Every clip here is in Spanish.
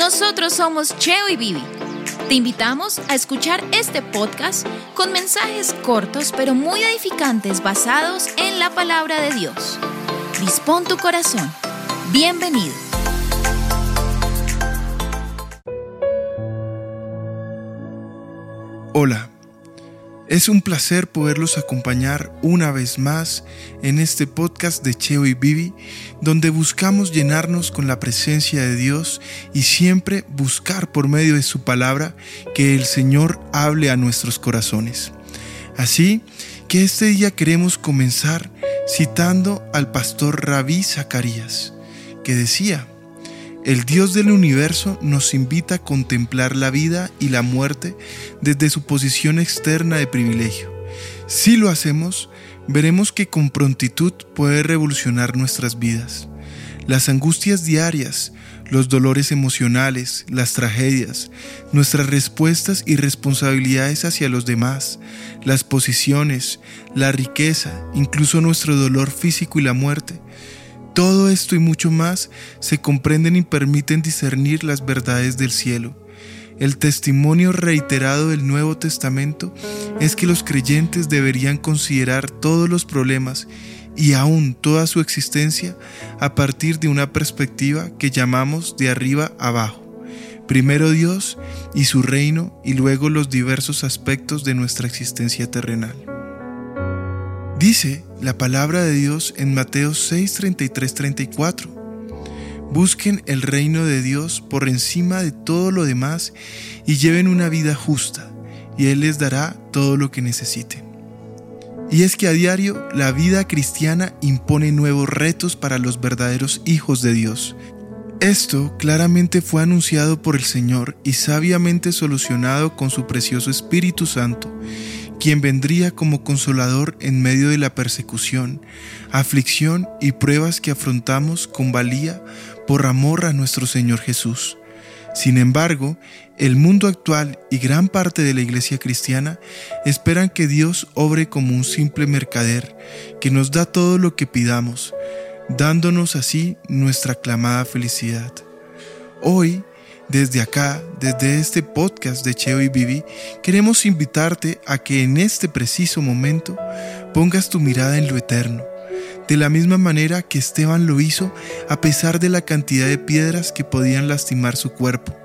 Nosotros somos Cheo y Vivi. Te invitamos a escuchar este podcast con mensajes cortos pero muy edificantes basados en la palabra de Dios. Dispón tu corazón. Bienvenido. Hola. Es un placer poderlos acompañar una vez más en este podcast de Cheo y Vivi, donde buscamos llenarnos con la presencia de Dios y siempre buscar por medio de su palabra que el Señor hable a nuestros corazones. Así que este día queremos comenzar citando al pastor Rabí Zacarías, que decía, el Dios del universo nos invita a contemplar la vida y la muerte desde su posición externa de privilegio. Si lo hacemos, veremos que con prontitud puede revolucionar nuestras vidas. Las angustias diarias, los dolores emocionales, las tragedias, nuestras respuestas y responsabilidades hacia los demás, las posiciones, la riqueza, incluso nuestro dolor físico y la muerte, todo esto y mucho más se comprenden y permiten discernir las verdades del cielo. El testimonio reiterado del Nuevo Testamento es que los creyentes deberían considerar todos los problemas y aún toda su existencia a partir de una perspectiva que llamamos de arriba abajo. Primero Dios y su reino y luego los diversos aspectos de nuestra existencia terrenal. Dice la palabra de Dios en Mateo 6, 33, 34. Busquen el reino de Dios por encima de todo lo demás y lleven una vida justa, y Él les dará todo lo que necesiten. Y es que a diario la vida cristiana impone nuevos retos para los verdaderos hijos de Dios. Esto claramente fue anunciado por el Señor y sabiamente solucionado con su precioso Espíritu Santo quien vendría como consolador en medio de la persecución, aflicción y pruebas que afrontamos con valía por amor a nuestro Señor Jesús. Sin embargo, el mundo actual y gran parte de la iglesia cristiana esperan que Dios obre como un simple mercader que nos da todo lo que pidamos, dándonos así nuestra aclamada felicidad. Hoy desde acá, desde este podcast de Cheo y Vivi, queremos invitarte a que en este preciso momento pongas tu mirada en lo eterno, de la misma manera que Esteban lo hizo a pesar de la cantidad de piedras que podían lastimar su cuerpo.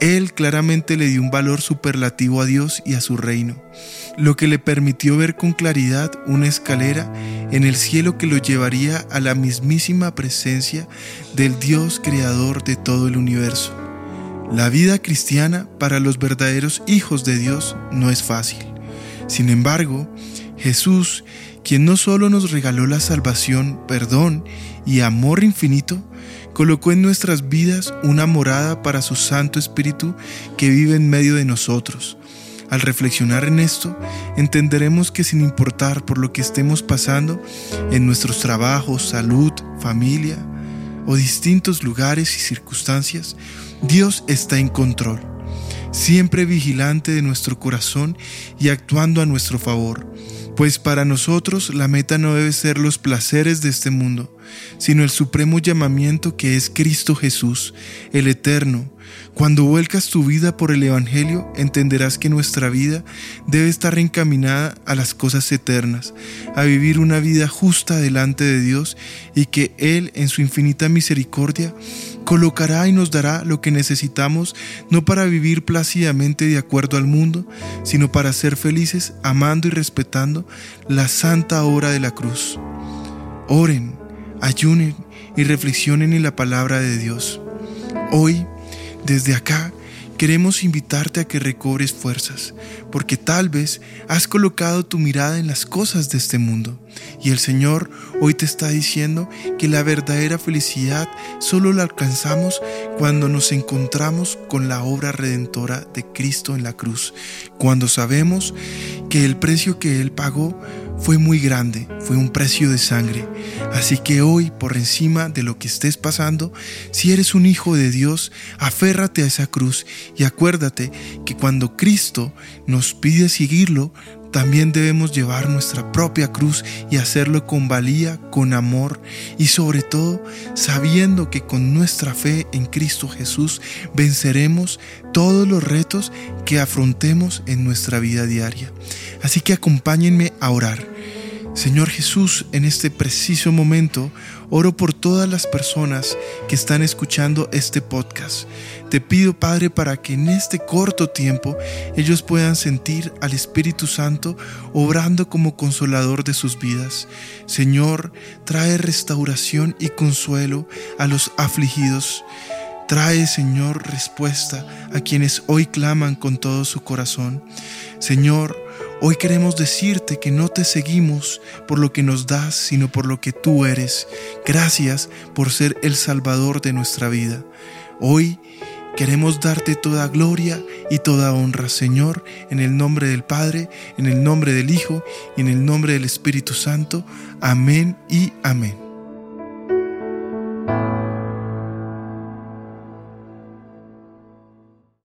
Él claramente le dio un valor superlativo a Dios y a su reino, lo que le permitió ver con claridad una escalera en el cielo que lo llevaría a la mismísima presencia del Dios creador de todo el universo. La vida cristiana para los verdaderos hijos de Dios no es fácil. Sin embargo, Jesús, quien no solo nos regaló la salvación, perdón y amor infinito, colocó en nuestras vidas una morada para su Santo Espíritu que vive en medio de nosotros. Al reflexionar en esto, entenderemos que sin importar por lo que estemos pasando en nuestros trabajos, salud, familia o distintos lugares y circunstancias, Dios está en control, siempre vigilante de nuestro corazón y actuando a nuestro favor, pues para nosotros la meta no debe ser los placeres de este mundo, sino el supremo llamamiento que es Cristo Jesús, el Eterno, cuando vuelcas tu vida por el Evangelio, entenderás que nuestra vida debe estar encaminada a las cosas eternas, a vivir una vida justa delante de Dios y que Él, en su infinita misericordia, colocará y nos dará lo que necesitamos, no para vivir plácidamente de acuerdo al mundo, sino para ser felices amando y respetando la santa obra de la cruz. Oren, ayunen y reflexionen en la palabra de Dios. Hoy desde acá queremos invitarte a que recobres fuerzas, porque tal vez has colocado tu mirada en las cosas de este mundo y el Señor hoy te está diciendo que la verdadera felicidad solo la alcanzamos cuando nos encontramos con la obra redentora de Cristo en la cruz, cuando sabemos que el precio que Él pagó fue muy grande, fue un precio de sangre. Así que hoy, por encima de lo que estés pasando, si eres un hijo de Dios, aférrate a esa cruz y acuérdate que cuando Cristo nos pide seguirlo, también debemos llevar nuestra propia cruz y hacerlo con valía, con amor y sobre todo sabiendo que con nuestra fe en Cristo Jesús venceremos todos los retos que afrontemos en nuestra vida diaria. Así que acompáñenme a orar. Señor Jesús, en este preciso momento, oro por todas las personas que están escuchando este podcast. Te pido, Padre, para que en este corto tiempo ellos puedan sentir al Espíritu Santo obrando como consolador de sus vidas. Señor, trae restauración y consuelo a los afligidos. Trae, Señor, respuesta a quienes hoy claman con todo su corazón. Señor, Hoy queremos decirte que no te seguimos por lo que nos das, sino por lo que tú eres. Gracias por ser el Salvador de nuestra vida. Hoy queremos darte toda gloria y toda honra, Señor, en el nombre del Padre, en el nombre del Hijo y en el nombre del Espíritu Santo. Amén y amén.